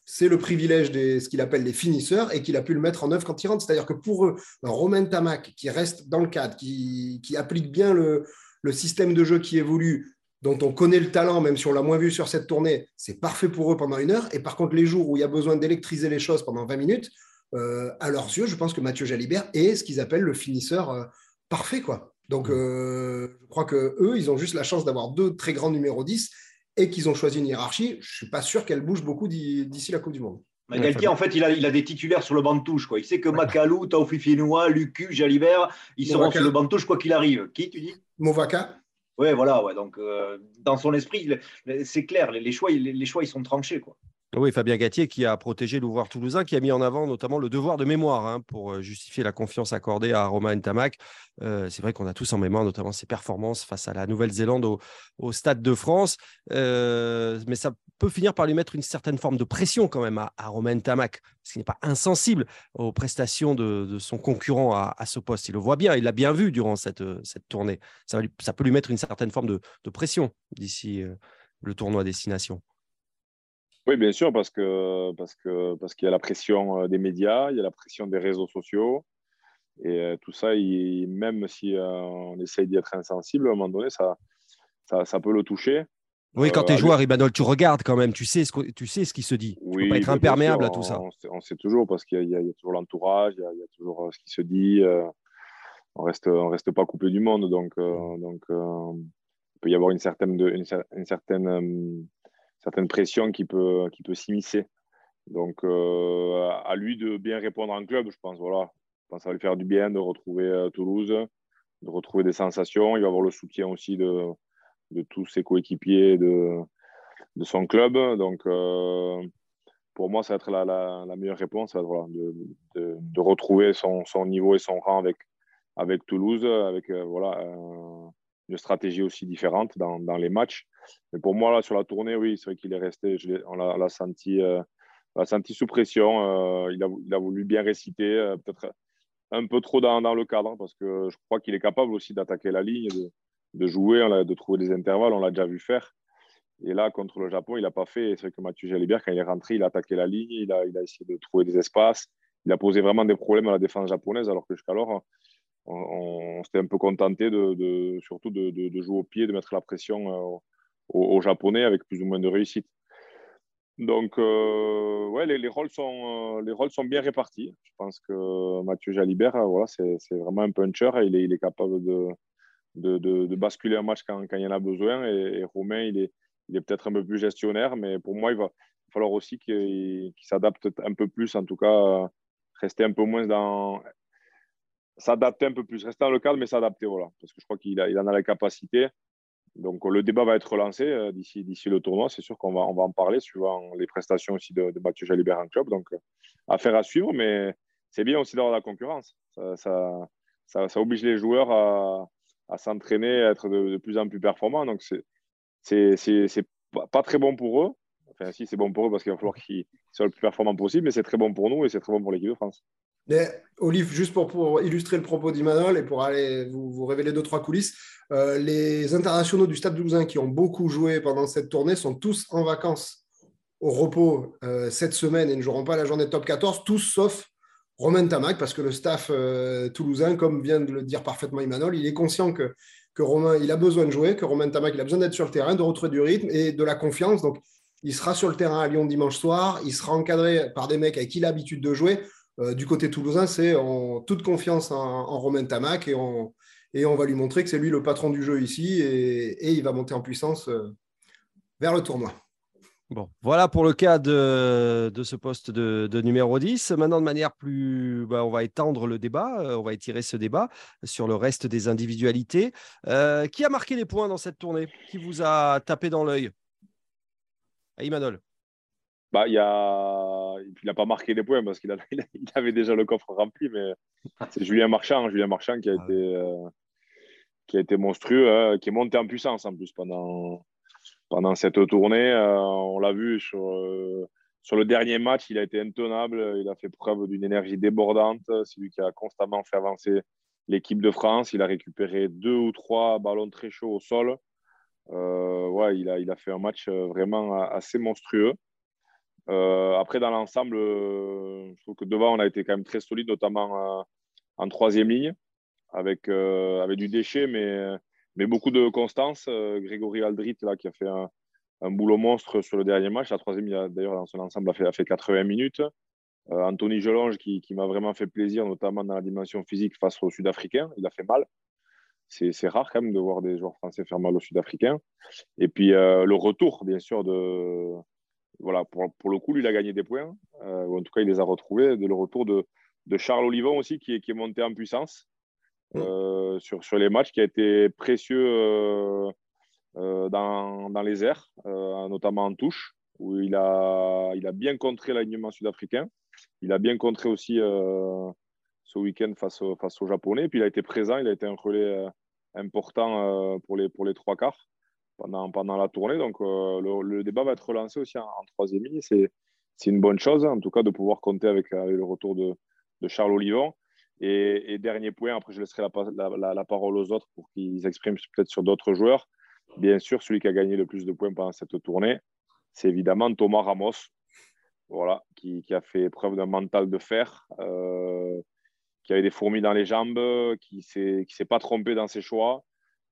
C'est le privilège de ce qu'il appelle les finisseurs et qu'il a pu le mettre en œuvre quand il rentre. C'est-à-dire que pour eux, Romain Tamac qui reste dans le cadre, qui, qui applique bien le, le système de jeu qui évolue, dont on connaît le talent, même si on l'a moins vu sur cette tournée, c'est parfait pour eux pendant une heure. Et par contre, les jours où il y a besoin d'électriser les choses pendant 20 minutes, euh, à leurs yeux, je pense que Mathieu Jalibert est ce qu'ils appellent le finisseur euh, parfait. Quoi. Donc, euh, je crois qu'eux, ils ont juste la chance d'avoir deux très grands numéros 10 et qu'ils ont choisi une hiérarchie. Je ne suis pas sûr qu'elle bouge beaucoup d'ici la Coupe du Monde. Galtier, en fait, il a, il a, des titulaires sur le banc de touche. Quoi. Il sait que Macalou, Taufifinoua, Lucu, Jalibert, ils seront sur le banc de touche quoi qu'il arrive. Qui, tu dis? Movaka. Oui, voilà. Ouais. Donc, euh, dans son esprit, c'est clair. Les, choix, les, choix, ils sont tranchés. Quoi. Oui, Fabien Gatier qui a protégé l'ouvreur toulousain, qui a mis en avant notamment le devoir de mémoire hein, pour euh, justifier la confiance accordée à Romain Ntamak. Euh, c'est vrai qu'on a tous en mémoire notamment ses performances face à la Nouvelle-Zélande au, Stade de France. Euh, mais ça peut finir par lui mettre une certaine forme de pression quand même à, Romain Ntamak, parce qu'il n'est pas insensible aux prestations de, son concurrent à, ce poste. Il le voit bien, il l'a bien vu durant cette, cette tournée. Ça, peut lui mettre une certaine forme de, de pression d'ici le tournoi destination. Oui, bien sûr, parce que parce que parce qu'il y a la pression euh, des médias, il y a la pression des réseaux sociaux, et euh, tout ça, même si euh, on essaye d'y être insensible, à un moment donné, ça, ça, peut le toucher. Oui, quand tu es joueur, Ibanol, tu regardes quand même, tu sais ce, tu sais ce qui se dit. Oui, tu peux pas être imperméable à tout ça. On sait, toujours parce qu'il y, a toujours l'entourage, il, y a toujours ce qui se dit. on reste, on reste pas coupé du monde, donc, donc il peut y avoir une certaine, une, une certaine certaine pression qui peut, qui peut s'immiscer. Donc, euh, à lui de bien répondre en club, je pense. Voilà. Je pense que ça va lui faire du bien de retrouver euh, Toulouse, de retrouver des sensations. Il va avoir le soutien aussi de, de tous ses coéquipiers de, de son club. Donc, euh, pour moi, ça va être la, la, meilleure réponse, de, de, de, retrouver son, son, niveau et son rang avec, avec Toulouse, avec voilà, une stratégie aussi différente dans, dans, les matchs. Mais pour moi, là, sur la tournée, oui, c'est vrai qu'il est resté, on l'a senti, senti sous pression. il, a, il, a, voulu bien réciter, peut-être un peu trop dans, dans, le cadre, parce que je crois qu'il est capable aussi d'attaquer la ligne, de, de jouer, de trouver des intervalles, on l'a déjà vu faire. Et là, contre le Japon, il n'a pas fait. C'est vrai que Mathieu Jalibert, quand il est rentré, il a attaqué la ligne, il a, il a essayé de trouver des espaces. Il a posé vraiment des problèmes à la défense japonaise, alors que jusqu'alors, on, on, s'était un peu contenté de, surtout de, jouer au pied, de mettre la pression euh, aux, Japonais avec plus ou moins de réussite. Donc, euh, ouais, les, les, rôles sont, euh, les rôles sont bien répartis. Je pense que Mathieu Jalibert, voilà, c'est vraiment un puncher il est, capable de, de, basculer un match quand, quand, il y en a besoin. Et, Romain, il est, il est peut-être un peu plus gestionnaire, mais pour moi, il va falloir aussi qu'il s'adapte un peu plus, en tout cas, rester un peu moins dans. S'adapter un peu plus, rester dans le cadre, mais s'adapter, voilà. Parce que je crois qu'il il en a la capacité. Donc le débat va être relancé euh, d'ici, d'ici le tournoi. C'est sûr qu'on va, on va en parler suivant les prestations aussi de, de Mathieu Jalibert en club. Donc affaire à suivre, mais c'est bien aussi d'avoir la concurrence. Ça, ça, ça, oblige les joueurs à, à s'entraîner, à être de, plus en plus performants. Donc, c'est, c'est, pas très bon pour eux. Enfin, si, c'est bon pour eux parce qu'il va falloir qu'ils soient le plus performants possible, mais c'est très bon pour nous et c'est très bon pour l'équipe de France. Mais, Olive, juste pour, illustrer le propos d'Imanol et pour aller vous, vous révéler deux, trois coulisses, euh, les internationaux du Stade Toulousain qui ont beaucoup joué pendant cette tournée sont tous en vacances au repos euh, cette semaine et ne joueront pas la journée de top 14, tous sauf Romain Tamac, parce que le staff euh, toulousain, comme vient de le dire parfaitement Imanol, il est conscient que, que Romain, il a besoin de jouer, que Romain Tamac, il a besoin d'être sur le terrain, de retrouver du rythme et de la confiance. Donc, il sera sur le terrain à Lyon dimanche soir, il sera encadré par des mecs avec qui il a l'habitude de jouer. Euh, du côté toulousain, c'est en toute confiance en, Romain Tamac et on, va lui montrer que c'est lui le patron du jeu ici et, il va monter en puissance euh, vers le tournoi. Bon, voilà pour le cas de, ce poste de, numéro 10. Maintenant, de manière plus. Bah, on va étendre le débat, euh, on va étirer ce débat sur le reste des individualités. Qui a marqué les points dans cette tournée? Qui vous a tapé dans l'œil? Imanol bah, il n'a pas marqué les points parce qu'il <laughs> avait déjà le coffre rempli, mais c'est Julien Marchand, Julien Marchand qui a, ah été, euh, qui a été monstrueux, hein, qui est monté en puissance en plus pendant, pendant cette tournée. Euh, on l'a vu sur, euh, sur le dernier match, il a été intenable. Il a fait preuve d'une énergie débordante. C'est lui qui a constamment fait avancer l'équipe de France. Il a récupéré deux ou trois ballons très chauds au sol. Ouais, il a, il a fait un match vraiment assez monstrueux. Après, dans l'ensemble, je trouve que devant, on a été quand même très solide, notamment en troisième ligne, avec, avec du déchet, mais mais beaucoup de constance. Euh, Grégory Aldrit, là, qui a fait un, boulot monstre sur le dernier match. La troisième, d'ailleurs, dans son ensemble, a fait, a fait 80 minutes. Euh, Anthony Gelonge, qui, qui m'a vraiment fait plaisir, notamment dans la dimension physique face aux Sud-Africains. Il a fait mal. C'est rare quand même de voir des joueurs français faire mal aux Sud-Africains. Et puis euh, le retour, bien sûr, de. Voilà, pour, pour, le coup, lui, il a gagné des points. ou en tout cas, il les a retrouvés. De le retour de, de Charles Olivon aussi, qui est, qui est monté en puissance. Mm. Euh, sur, sur les matchs, qui a été précieux euh, euh, dans, dans, les airs, notamment en touche, où il a, il a bien contré l'alignement sud-africain. Il a bien contré aussi ce week-end face, face aux Japonais. puis il a été présent, il a été un relais important pour, les, pour les trois quarts pendant, la tournée. Donc le, débat va être relancé aussi en, troisième ligne. C'est, une bonne chose, en tout cas, de pouvoir compter avec, le retour de, Charles Olivon. Et, dernier point, après je laisserai la, la, parole aux autres pour qu'ils expriment peut-être sur d'autres joueurs. Bien sûr, celui qui a gagné le plus de points pendant cette tournée, c'est évidemment Thomas Ramos, voilà, qui, qui a fait preuve d'un mental de fer, euh, qui avait des fourmis dans les jambes, qui ne s'est pas trompé dans ses choix,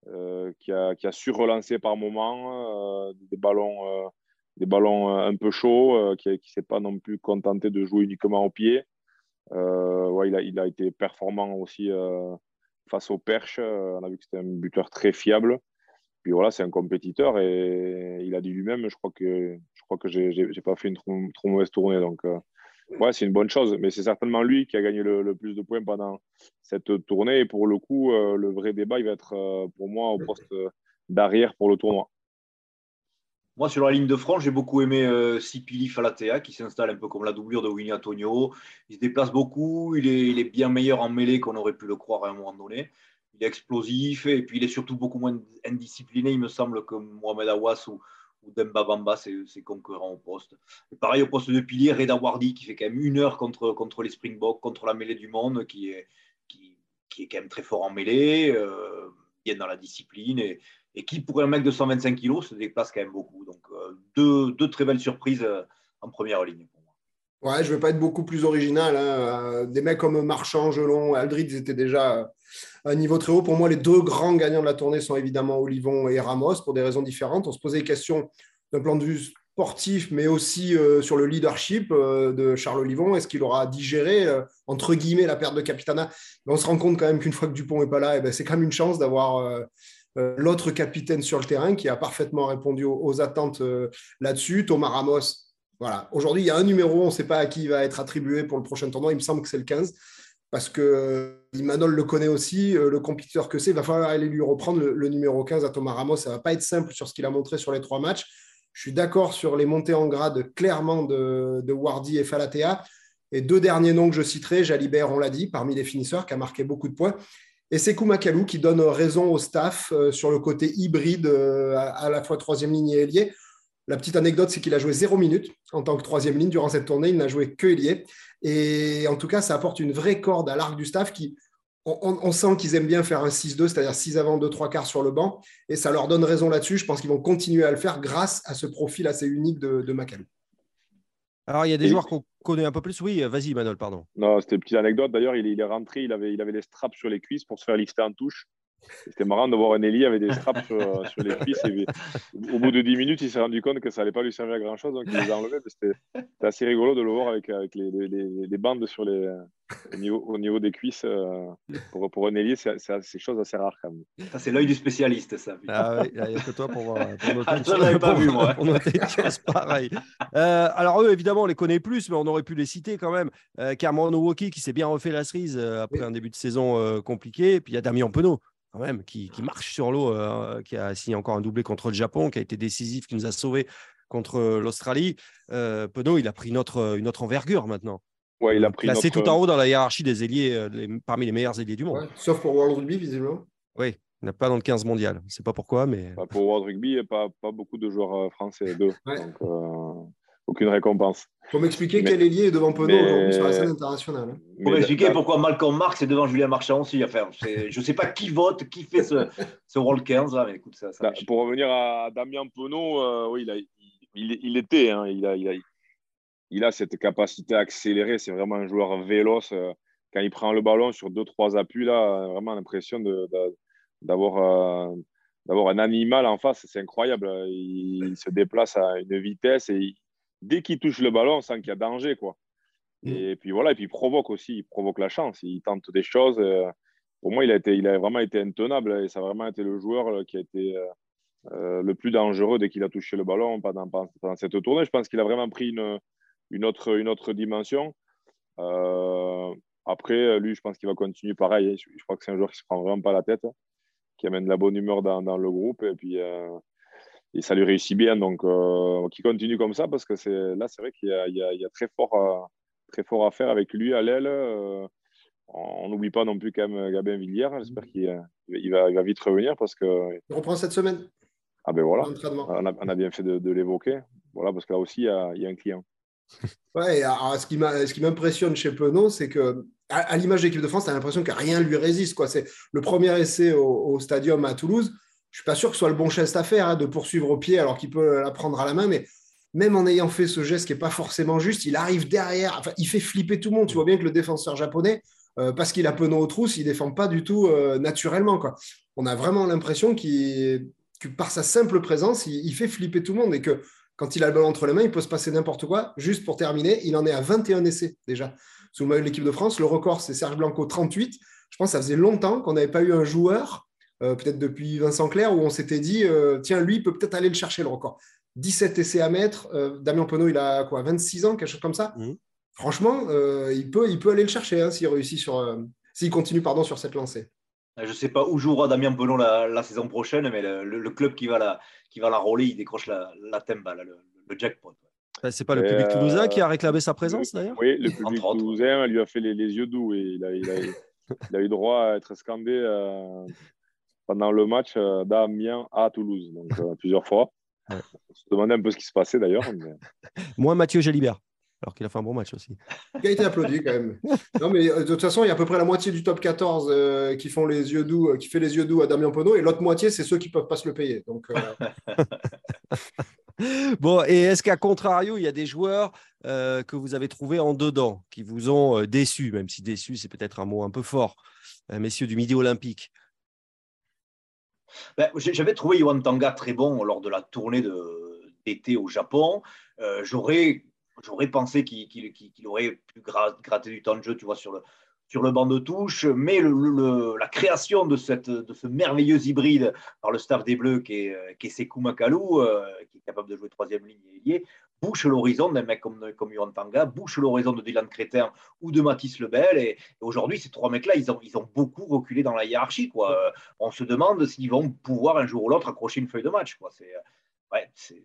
euh, qui, a, qui, a, su relancer par moments euh, des ballons, des ballons un peu chauds, qui ne s'est pas non plus contenté de jouer uniquement au pied. Euh, ouais, il, a, été performant aussi euh, face au perche. on a vu que c'était un buteur très fiable. Puis voilà, c'est un compétiteur et il a dit lui-même, je crois que je crois que j'ai pas fait une trop, trop mauvaise tournée. Donc euh, ouais, c'est une bonne chose. Mais c'est certainement lui qui a gagné le, le, plus de points pendant cette tournée. Et pour le coup, le vrai débat, il va être pour moi au poste d'arrière pour le tournoi. Moi, sur la ligne de front, j'ai beaucoup aimé euh, Sipili Falatea, qui s'installe un peu comme la doublure de Winnie Antonio. Il se déplace beaucoup, il est, il est bien meilleur en mêlée qu'on aurait pu le croire à un moment donné. Il est explosif et puis il est surtout beaucoup moins indiscipliné, il me semble, que Mohamed Awas ou, ou Demba Bamba, ses, concurrents au poste. Pareil, au poste de pilier, Reda Wardi, qui fait quand même une heure contre, les Springboks, contre la mêlée du monde, qui est, quand même très fort en mêlée, euh, bien dans la discipline. Et, qui, pour un mec de 125 kg, se déplace quand même beaucoup. Donc, euh, deux, très belles surprises euh, en première ligne. Ouais, je ne vais pas être beaucoup plus original. Hein. Euh, des mecs comme Marchand, Gelon, Aldrid, ils étaient déjà à un niveau très haut. Pour moi, les deux grands gagnants de la tournée sont évidemment Olivon et Ramos pour des raisons différentes. On se posait des questions d'un plan de vue sportif, mais aussi sur le leadership de Charles Olivon. Est-ce qu'il aura digéré, entre guillemets, la perte de Capitana? On se rend compte quand même qu'une fois que Dupont n'est pas là, eh ben, c'est quand même une chance d'avoir euh, l'autre capitaine sur le terrain qui a parfaitement répondu aux, attentes euh, là-dessus, Thomas Ramos. Voilà. Aujourd'hui, il y a un numéro, on ne sait pas à qui il va être attribué pour le prochain tournoi. Il me semble que c'est le 15 parce que euh, Imanol le connaît aussi, le compétiteur que c'est. Il va falloir aller lui reprendre le, numéro 15 à Thomas Ramos. Ça ne va pas être simple sur ce qu'il a montré sur les trois matchs. Je suis d'accord sur les montées en grade clairement de, Wardy et Falatea. Et deux derniers noms que je citerai, Jalibert, on l'a dit, parmi les finisseurs, qui a marqué beaucoup de points. Et c'est Koumakalou qui donne raison au staff euh, sur le côté hybride, euh, à, la fois troisième ligne et ailier. La petite anecdote, c'est qu'il a joué zéro minute en tant que troisième ligne durant cette tournée. Il n'a joué que ailier. Et en tout cas, ça apporte une vraie corde à l'arc du staff qui, on, sent qu'ils aiment bien faire un 6-2, c'est-à-dire 6 avant, 2 3 quarts sur le banc. Et ça leur donne raison là-dessus. Je pense qu'ils vont continuer à le faire grâce à ce profil assez unique de, de Macalou. Alors, il y a des joueurs qu'on connaît un peu plus. Oui, vas-y, Manol, pardon. Non, c'était une petite anecdote. D'ailleurs, il, il, est rentré, il avait, il avait les straps sur les cuisses pour se faire lifter en touche. C'était marrant de voir un Eli avec des straps sur, euh, les cuisses. au bout de 10 minutes, il s'est rendu compte que ça n'allait pas lui servir à grand chose, donc il les a enlevés. C'était assez rigolo de le voir avec, avec les, les, bandes sur les, au, niveau, au niveau des cuisses. Euh, pour, pour un Eli, c'est chose assez rare quand même. Ça, c'est l'œil du spécialiste, ça. Ah il n'y a que toi pour voir. Pour noter ah, ça, pas vu, moi. Pour noter pareil. Euh, alors, eux, évidemment, on les connaît plus, mais on aurait pu les citer quand même. Euh, Cameron Woki qui s'est bien refait la cerise après un début de saison compliqué. Et puis il y a Damien Penaud quand même, qui, marche sur l'eau, euh, qui a signé encore un doublé contre le Japon, qui a été décisif, qui nous a sauvés contre euh, l'Australie. Euh, Penaud, il a pris une autre, une autre envergure maintenant. Ouais, il a pris Placé tout en haut dans la hiérarchie des ailiers, parmi les meilleurs ailiers du monde. sauf pour World Rugby, visiblement. Oui, il n'a pas dans le 15 mondial. Je ne sais pas pourquoi, mais. pour World Rugby, il n'y a pas, pas beaucoup de joueurs français, deux. Donc, aucune récompense. Pour m'expliquer quel ailier est devant Penaud aujourd'hui sur la scène internationale. Hein. Pour m'expliquer pourquoi Malcolm Marx est devant Julien Marchand aussi. Enfin, je ne sais pas qui vote, qui fait ce, <laughs> ce World 15. mais écoute, ça, bah, pour revenir à Damien Penaud, euh, oui, il, il, était. Hein, il, a, il, a, il, a, cette capacité à accélérer. C'est vraiment un joueur véloce. Euh, quand il prend le ballon sur deux, trois appuis, là, vraiment l'impression d'avoir. Euh, d'avoir un animal en face, c'est incroyable. Il, se déplace à une vitesse et dès qu'il touche le ballon, on sent qu'il y a danger. Quoi. Mm. Et puis voilà, et puis il provoque aussi, il provoque la chance, il tente des choses. Euh, pour moi, il a, été, il a vraiment été intenable et ça a vraiment été le joueur euh, qui a été euh, le plus dangereux dès qu'il a touché le ballon pendant, pendant cette tournée. Je pense qu'il a vraiment pris une, une, autre, une autre dimension. après, lui, je pense qu'il va continuer pareil. Je, crois que c'est un joueur qui ne se prend vraiment pas la tête, qui amène de la bonne humeur dans, dans le groupe. Et puis, et ça lui réussit bien. Donc, euh, qu'il continue comme ça parce que c'est là, c'est vrai qu'il y, y, a très fort, à, très fort à faire avec lui à l'aile. Euh, on n'oublie pas non plus quand même Gabin Villiers. J'espère qu'il il va, il va, vite revenir parce que. Il reprend cette semaine. Ah ben voilà. On a, on a, bien fait de, l'évoquer. Voilà, parce que là aussi, il y a, il y a un client. <laughs> Ouais, alors, ce qui m'impressionne chez Penaud, c'est que à, l'image de l'équipe de France, tu as l'impression que rien lui résiste. Quoi. C'est le premier essai au, au stadium à Toulouse je suis pas sûr que ce soit le bon geste à faire hein, de poursuivre au pied alors qu'il peut la prendre à la main, mais même en ayant fait ce geste qui n'est pas forcément juste, il arrive derrière, enfin, il fait flipper tout le monde. Tu vois bien que le défenseur japonais, euh, parce qu'il a Penaud aux trousses, il défend pas du tout euh, naturellement. On a vraiment l'impression qu'il, que par sa simple présence, il, fait flipper tout le monde et que quand il a le ballon entre les mains, il peut se passer n'importe quoi. Juste pour terminer, il en est à 21 essais déjà sous le maillot de l'équipe de France. Le record, c'est Serge Blanco, 38. Je pense que ça faisait longtemps qu'on n'avait pas eu un joueur euh, peut-être depuis Vincent Clair, où on s'était dit, euh, tiens, lui, il peut peut-être aller le chercher le record. 17 essais à mettre. Euh, Damien Penaud, il a quoi, 26 ans, quelque chose comme ça. Mmh. Franchement, il, peut, il peut aller le chercher hein, s'il réussit sur, s'il continue pardon, sur cette lancée. Je ne sais pas où jouera Damien Penon la, saison prochaine, mais le, club qui va la, qui va la rouler, il décroche la, la temba, le, jackpot. C'est pas le public toulousain qui a euh, réclamé sa présence d'ailleurs Oui, le public toulousain lui a fait les, yeux doux et il a, il, a, <laughs> eu droit à être scandé euh, pendant le match euh, d'Amiens à Toulouse, donc <laughs> plusieurs fois. On se demandait un peu ce qui se passait d'ailleurs. <laughs> Moi, Mathieu Jalibert alors qu'il a fait un bon match aussi. Il a été applaudi quand même. <laughs> Non, mais euh, de toute façon, il y a à peu près la moitié du top 14 euh, qui font les yeux doux, euh, qui fait les yeux doux à Damien Penaud, et l'autre moitié, c'est ceux qui ne peuvent pas se le payer. Donc, bon, et est-ce qu'à contrario, il y a des joueurs que vous avez trouvés en dedans, qui vous ont déçus, même si déçus, c'est peut-être un mot un peu fort, messieurs du Midi Olympique? Ben, J'avais trouvé Yohan Tanga très bon lors de la tournée d'été au Japon. J'aurais J'aurais pensé qu'il aurait pu gratter du temps de jeu, tu vois, sur le, sur le banc de touche, mais la création de, ce merveilleux hybride par le staff des Bleus qui est, Sekou Makalou, euh, qui est capable de jouer troisième ligne et lié, bouche l'horizon d'un mec comme, comme Tanga, bouche l'horizon de Dylan Crétin ou de Mathis Lebel. Et, aujourd'hui, ces trois mecs-là, ils ont, beaucoup reculé dans la hiérarchie. Quoi. Euh, on se demande s'ils vont pouvoir un jour ou l'autre accrocher une feuille de match. Quoi. C'est,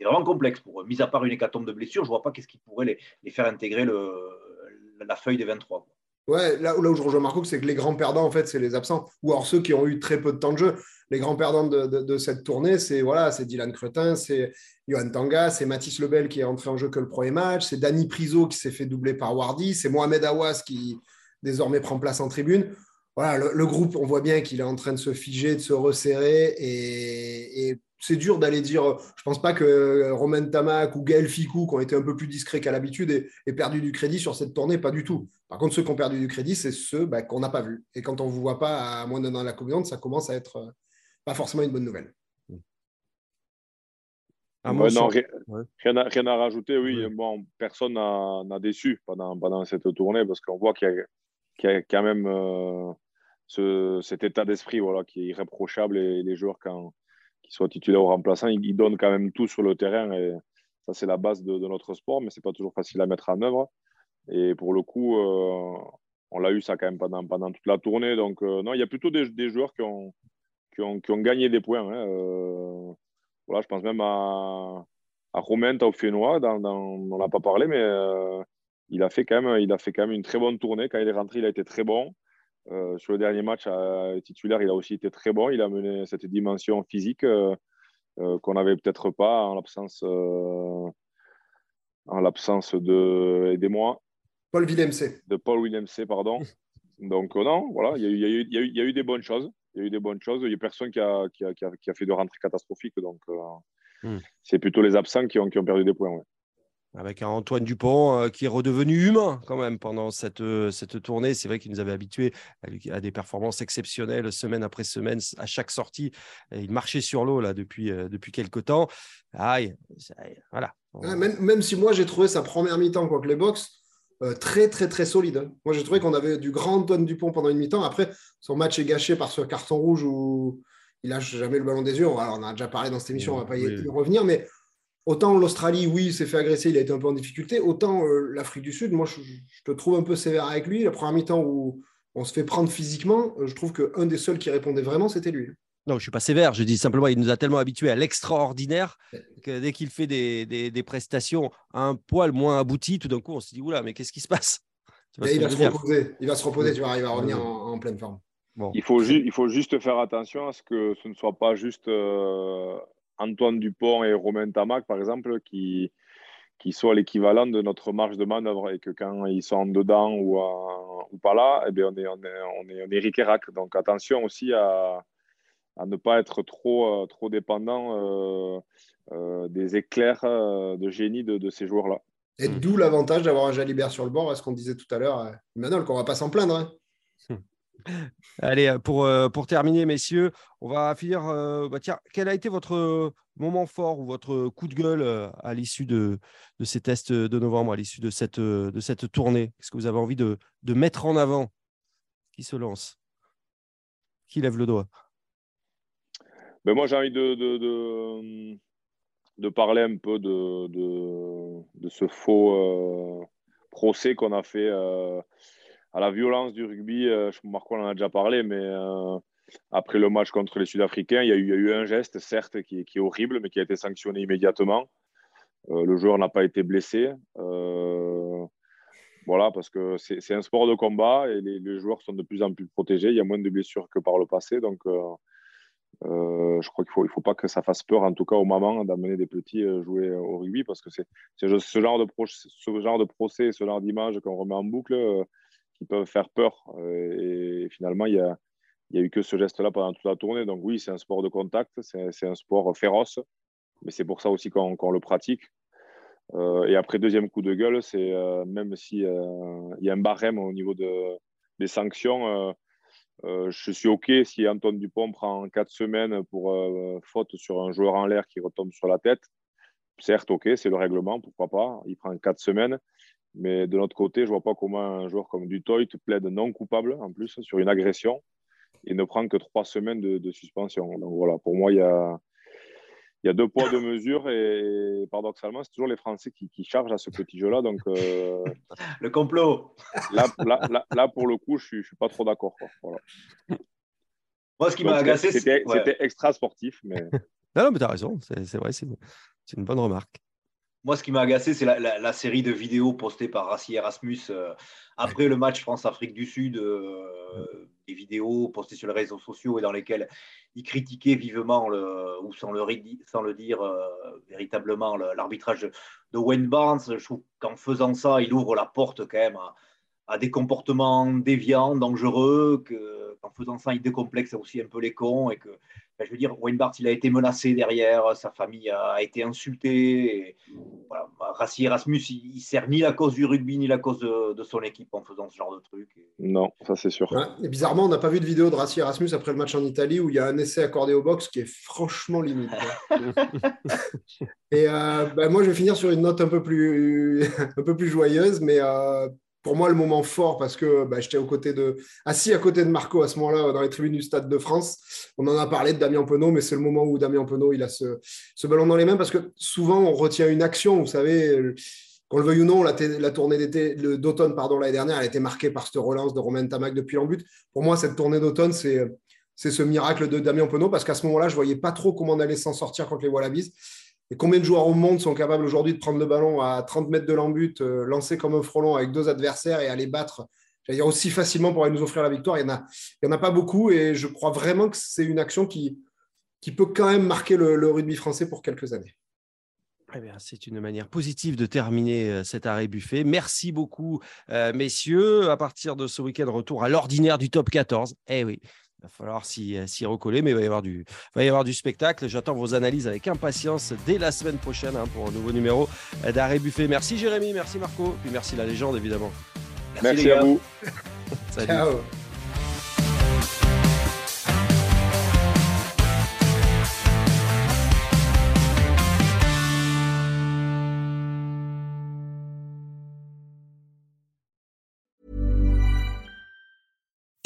vraiment complexe pour eux. Mis à part une hécatombe de blessures, je ne vois pas qu'est-ce qui pourrait les, faire intégrer la feuille des 23. Ouais, là, là, où je rejoins Marco, c'est que les grands perdants, en fait, c'est les absents. Ou alors ceux qui ont eu très peu de temps de jeu. Les grands perdants de, cette tournée, c'est voilà, c'est Dylan Cretin, c'est Johan Tanga, c'est Mathis Lebel qui est entré en jeu que le premier match, c'est Danny Priso qui s'est fait doubler par Wardy, c'est Mohamed Awas qui désormais prend place en tribune. Voilà, le, groupe, on voit bien qu'il est en train de se figer, de se resserrer et c'est dur d'aller dire. Je pense pas que Romain Tamac ou Gaël Ficou, qui ont été un peu plus discrets qu'à l'habitude, aient, perdu du crédit sur cette tournée, pas du tout. Par contre, ceux qui ont perdu du crédit, c'est ceux bah, qu'on n'a pas vus. Et quand on ne vous voit pas à moins d'un an la communauté, ça commence à être euh, pas forcément une bonne nouvelle. Ah, non, rien, à, rajouter, oui. Bon, personne n'a déçu pendant, pendant cette tournée parce qu'on voit qu'il y, a quand même euh, ce, cet état d'esprit voilà, qui est irréprochable et les joueurs, quand, qu'il soit titulaire ou remplaçant, il, donne quand même tout sur le terrain et ça, c'est la base de, notre sport, mais c'est pas toujours facile à mettre en œuvre. Et pour le coup, euh, on l'a eu ça quand même pendant, toute la tournée. Donc, euh, non, il y a plutôt des, joueurs qui ont, gagné des points. Hein. Euh, voilà, je pense même à, à Romain Taufénois, dans, on n'a pas parlé, mais il a fait quand même une très bonne tournée. Quand il est rentré, il a été très bon. Euh, sur le dernier match titulaire, il a aussi été très bon. Il a mené cette dimension physique euh, euh, qu'on n'avait peut-être pas en l'absence en l'absence de aidez-moi. Paul Willemc. De Paul Willemc, pardon. <laughs> Donc non, voilà, il y, a eu, y y, a des bonnes choses. Il y a eu des bonnes choses. Il n'y a personne qui a, qui a, qui a, fait de rentrée catastrophique. Donc hmm. c'est plutôt les absents qui ont, qui ont perdu des points. Ouais avec un Antoine Dupont euh, qui est redevenu humain quand même pendant cette, euh, cette tournée. C'est vrai qu'il nous avait habitués à, des performances exceptionnelles semaine après semaine à chaque sortie. il marchait sur l'eau là depuis, euh, depuis quelques temps. Aïe, voilà. même, même, si moi j'ai trouvé sa première mi-temps contre les box très très très solide. Hein. Moi j'ai trouvé qu'on avait du grand Antoine Dupont pendant une mi-temps. Après son match est gâché par ce carton rouge où il lâche jamais le ballon des yeux. Alors, on a déjà parlé dans cette émission, on ne va pas y revenir, mais Autant l'Australie, oui, s'est fait agresser, il a été un peu en difficulté. Autant euh, l'Afrique du Sud, moi, je, te trouve un peu sévère avec lui. La première mi-temps où on se fait prendre physiquement, euh, je trouve qu'un des seuls qui répondait vraiment, c'était lui. Non, je ne suis pas sévère. Je dis simplement, il nous a tellement habitués à l'extraordinaire que dès qu'il fait des, prestations un poil moins abouties, tout d'un coup, on se dit, oula, mais qu'est-ce qui se passe? <laughs> Il, va se reposer. il va se reposer, tu vois, il va revenir en, pleine forme. Il, faut il faut juste faire attention à ce que ce ne soit pas juste euh, Antoine Dupont et Romain Tamac, par exemple, qui, qui soient l'équivalent de notre marge de manœuvre et que quand ils sont dedans ou, ou pas là, eh bien on, est, on, est, on, est, on est ric et rac. Donc attention aussi à, à ne pas être trop, euh, trop dépendant euh, euh, des éclairs de génie de, de ces joueurs-là. Et d'où l'avantage d'avoir un Jalibert sur le bord, ce qu'on disait tout à l'heure, Emmanuel, qu'on ne va pas s'en plaindre. Hein. Allez, euh, pour, euh, pour terminer, messieurs, on va finir. Euh, bah, quel a été votre moment fort ou votre coup de gueule à l'issue de, ces tests de novembre, à l'issue de cette, tournée? Qu'est-ce que vous avez envie de, mettre en avant Qui se lance? Qui lève le doigt? Ben Moi, j'ai envie de, parler un peu de, ce faux procès qu'on a fait à la violence du rugby. Marco en a déjà parlé, mais après le match contre les Sud-Africains, il, y a eu un geste, certes, qui, est horrible, mais qui a été sanctionné immédiatement. le joueur n'a pas été blessé. voilà, parce que c'est un sport de combat et les, joueurs sont de plus en plus protégés. Il y a moins de blessures que par le passé. Donc, euh, je crois qu'il ne faut, il faut pas que ça fasse peur, en tout cas aux mamans, d'amener des petits euh, jouer au rugby, parce que c'est ce genre, de procès, ce genre d'images qu'on remet en boucle euh, qui peuvent faire peur. Et, finalement, il y a eu que ce geste-là pendant toute la tournée. Donc oui, c'est un sport de contact, c'est un sport féroce, mais c'est pour ça aussi qu'on le pratique. et après, deuxième coup de gueule, c'est même s'il y a un barème au niveau de, des sanctions euh, je suis OK si Antoine Dupont prend 4 semaines pour euh, faute sur un joueur en l'air qui retombe sur la tête. Certes, OK, c'est le règlement, pourquoi pas. Il prend 4 semaines. Mais de l'autre côté, je ne vois pas comment un joueur comme Dutoit plaide non coupable, en plus, sur une agression et ne prend que 3 semaines de, de suspension. Donc voilà, pour moi, il y a, il y a deux poids, deux mesures et paradoxalement, c'est toujours les Français qui, chargent à ce petit jeu-là. Donc, euh, le complot. Là, là, pour le coup, je ne suis, pas trop d'accord. Moi, ce qui m'a agacé, c'était extra sportif. Mais... <laughs> non, non, mais tu as raison. C'est vrai, c'est une bonne remarque. Moi, ce qui m'a agacé, c'est la, série de vidéos postées par Rassi Erasmus euh, après le match France-Afrique du Sud, euh, des vidéos postées sur les réseaux sociaux et dans lesquelles il critiquait vivement, le, ou sans le, sans le dire euh, véritablement, l'arbitrage de Wayne Barnes. Je trouve qu'en faisant ça, il ouvre la porte quand même à, des comportements déviants, dangereux, qu'en faisant ça, il décomplexe aussi un peu les cons et que ben, je veux dire, Wayne Bart, il a été menacé derrière, sa famille a, été insultée. Et, voilà, Rassi Erasmus, il, ne sert ni la cause du rugby ni la cause de, son équipe en faisant ce genre de truc. Non, ça c'est sûr. et bizarrement, on n'a pas vu de vidéo de Rassi Erasmus après le match en Italie où il y a un essai accordé au box qui est franchement limite. <laughs> et euh, ben, moi, je vais finir sur une note un peu plus, <laughs> un peu plus joyeuse, mais euh, pour moi le moment fort parce que bah, j'étais de, assis à côté de Marco à ce moment-là dans les tribunes du Stade de France. On en a parlé de Damien Penaud, mais c'est le moment où Damien Penaud il a ce, ballon dans les mains parce que souvent on retient une action, vous savez. Qu'on le veuille ou non, la, tournée d'automne pardon l'année dernière, elle a été marquée par cette relance de Romain Tamac depuis l'embut. Pour moi, cette tournée d'automne, c'est c'est ce miracle de Damien Penaud parce qu'à ce moment-là, je voyais pas trop comment on allait s'en sortir contre les Wallabies. Et combien de joueurs au monde sont capables aujourd'hui de prendre le ballon à 30 mètres de l'embut, euh, lancer comme un frelon avec deux adversaires et aller battre dire aussi facilement pour aller nous offrir la victoire? Il n'y en, a, en a pas beaucoup et je crois vraiment que c'est une action qui, qui peut quand même marquer le, rugby français pour quelques années. Eh c'est une manière positive de terminer euh, cet arrêt buffet. Merci beaucoup, euh, messieurs. À partir de ce week-end, retour à l'ordinaire du top 14. Eh oui, il va falloir euh, s'y recoller, mais il va y avoir du, va y avoir du spectacle. J'attends vos analyses avec impatience dès la semaine prochaine hein, pour un nouveau numéro d'Arrêt Buffet. Merci Jérémy, merci Marco, puis merci la légende évidemment. Merci, à vous. <laughs> Ciao.